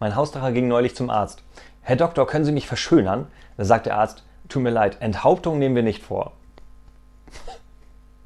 Mein Haustracher ging neulich zum Arzt. Herr Doktor, können Sie mich verschönern? Da sagt der Arzt, tut mir leid, Enthauptung nehmen wir nicht vor.